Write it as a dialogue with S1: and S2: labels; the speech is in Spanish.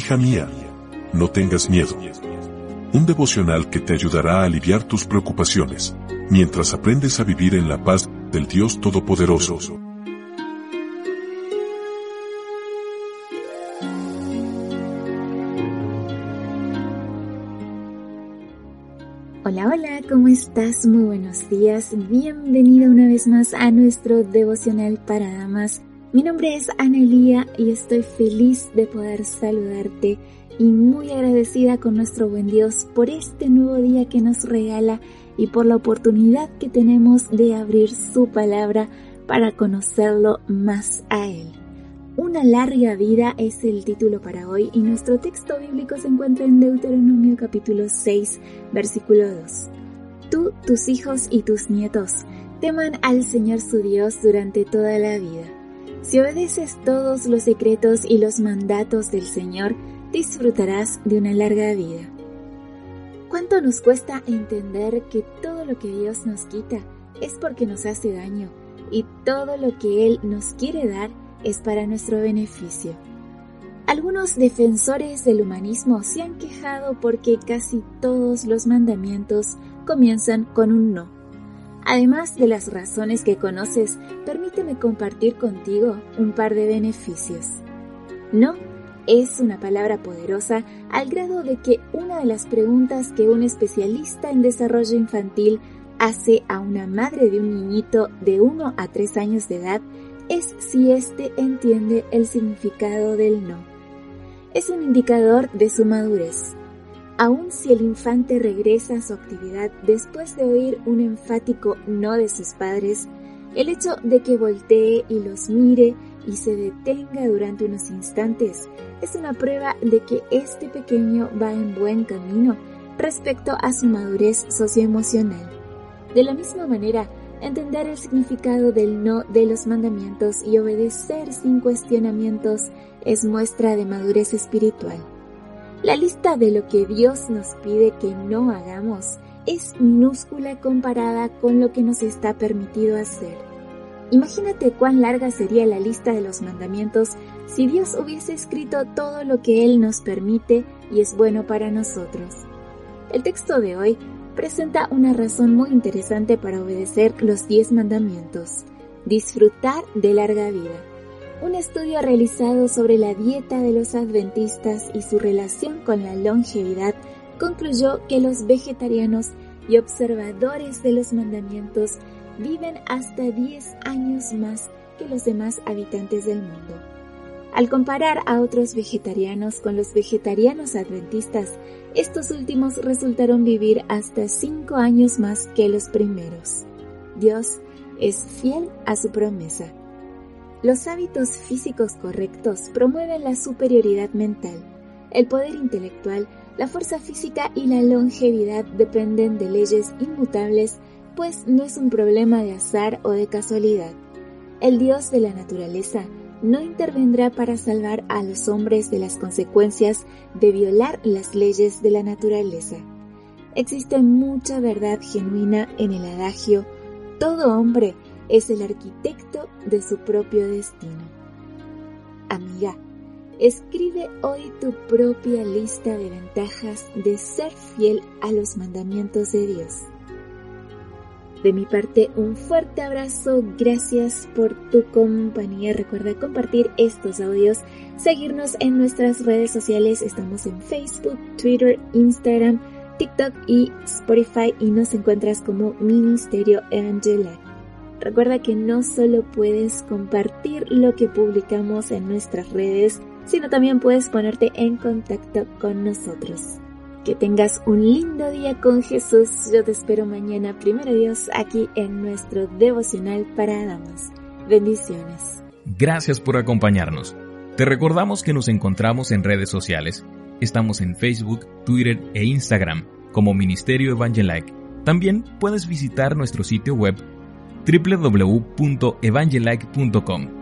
S1: Hija mía, no tengas miedo un devocional que te ayudará a aliviar tus preocupaciones, mientras aprendes a vivir en la paz del Dios Todopoderoso.
S2: Hola, hola, ¿cómo estás? Muy buenos días. Bienvenida una vez más a nuestro devocional para damas. Mi nombre es Ana Elía y estoy feliz de poder saludarte y muy agradecida con nuestro buen Dios por este nuevo día que nos regala y por la oportunidad que tenemos de abrir su palabra para conocerlo más a Él. Una larga vida es el título para hoy y nuestro texto bíblico se encuentra en Deuteronomio capítulo 6 versículo 2. Tú, tus hijos y tus nietos teman al Señor su Dios durante toda la vida. Si obedeces todos los secretos y los mandatos del Señor, disfrutarás de una larga vida. ¿Cuánto nos cuesta entender que todo lo que Dios nos quita es porque nos hace daño y todo lo que Él nos quiere dar es para nuestro beneficio? Algunos defensores del humanismo se han quejado porque casi todos los mandamientos comienzan con un no. Además de las razones que conoces, permíteme compartir contigo un par de beneficios. No es una palabra poderosa al grado de que una de las preguntas que un especialista en desarrollo infantil hace a una madre de un niñito de 1 a 3 años de edad es si éste entiende el significado del no. Es un indicador de su madurez. Aun si el infante regresa a su actividad después de oír un enfático no de sus padres, el hecho de que voltee y los mire y se detenga durante unos instantes es una prueba de que este pequeño va en buen camino respecto a su madurez socioemocional. De la misma manera, entender el significado del no de los mandamientos y obedecer sin cuestionamientos es muestra de madurez espiritual. La lista de lo que Dios nos pide que no hagamos es minúscula comparada con lo que nos está permitido hacer. Imagínate cuán larga sería la lista de los mandamientos si Dios hubiese escrito todo lo que Él nos permite y es bueno para nosotros. El texto de hoy presenta una razón muy interesante para obedecer los diez mandamientos. Disfrutar de larga vida. Un estudio realizado sobre la dieta de los adventistas y su relación con la longevidad concluyó que los vegetarianos y observadores de los mandamientos viven hasta 10 años más que los demás habitantes del mundo. Al comparar a otros vegetarianos con los vegetarianos adventistas, estos últimos resultaron vivir hasta 5 años más que los primeros. Dios es fiel a su promesa. Los hábitos físicos correctos promueven la superioridad mental. El poder intelectual, la fuerza física y la longevidad dependen de leyes inmutables pues no es un problema de azar o de casualidad. El Dios de la naturaleza no intervendrá para salvar a los hombres de las consecuencias de violar las leyes de la naturaleza. Existe mucha verdad genuina en el adagio, todo hombre es el arquitecto de su propio destino. Amiga, escribe hoy tu propia lista de ventajas de ser fiel a los mandamientos de Dios. De mi parte, un fuerte abrazo, gracias por tu compañía. Recuerda compartir estos audios, seguirnos en nuestras redes sociales. Estamos en Facebook, Twitter, Instagram, TikTok y Spotify y nos encuentras como Ministerio Angela. Recuerda que no solo puedes compartir lo que publicamos en nuestras redes, sino también puedes ponerte en contacto con nosotros. Que tengas un lindo día con Jesús. Yo te espero mañana, primero Dios, aquí en nuestro devocional para damas. Bendiciones.
S3: Gracias por acompañarnos. Te recordamos que nos encontramos en redes sociales. Estamos en Facebook, Twitter e Instagram como Ministerio Evangelike. También puedes visitar nuestro sitio web www.evangelike.com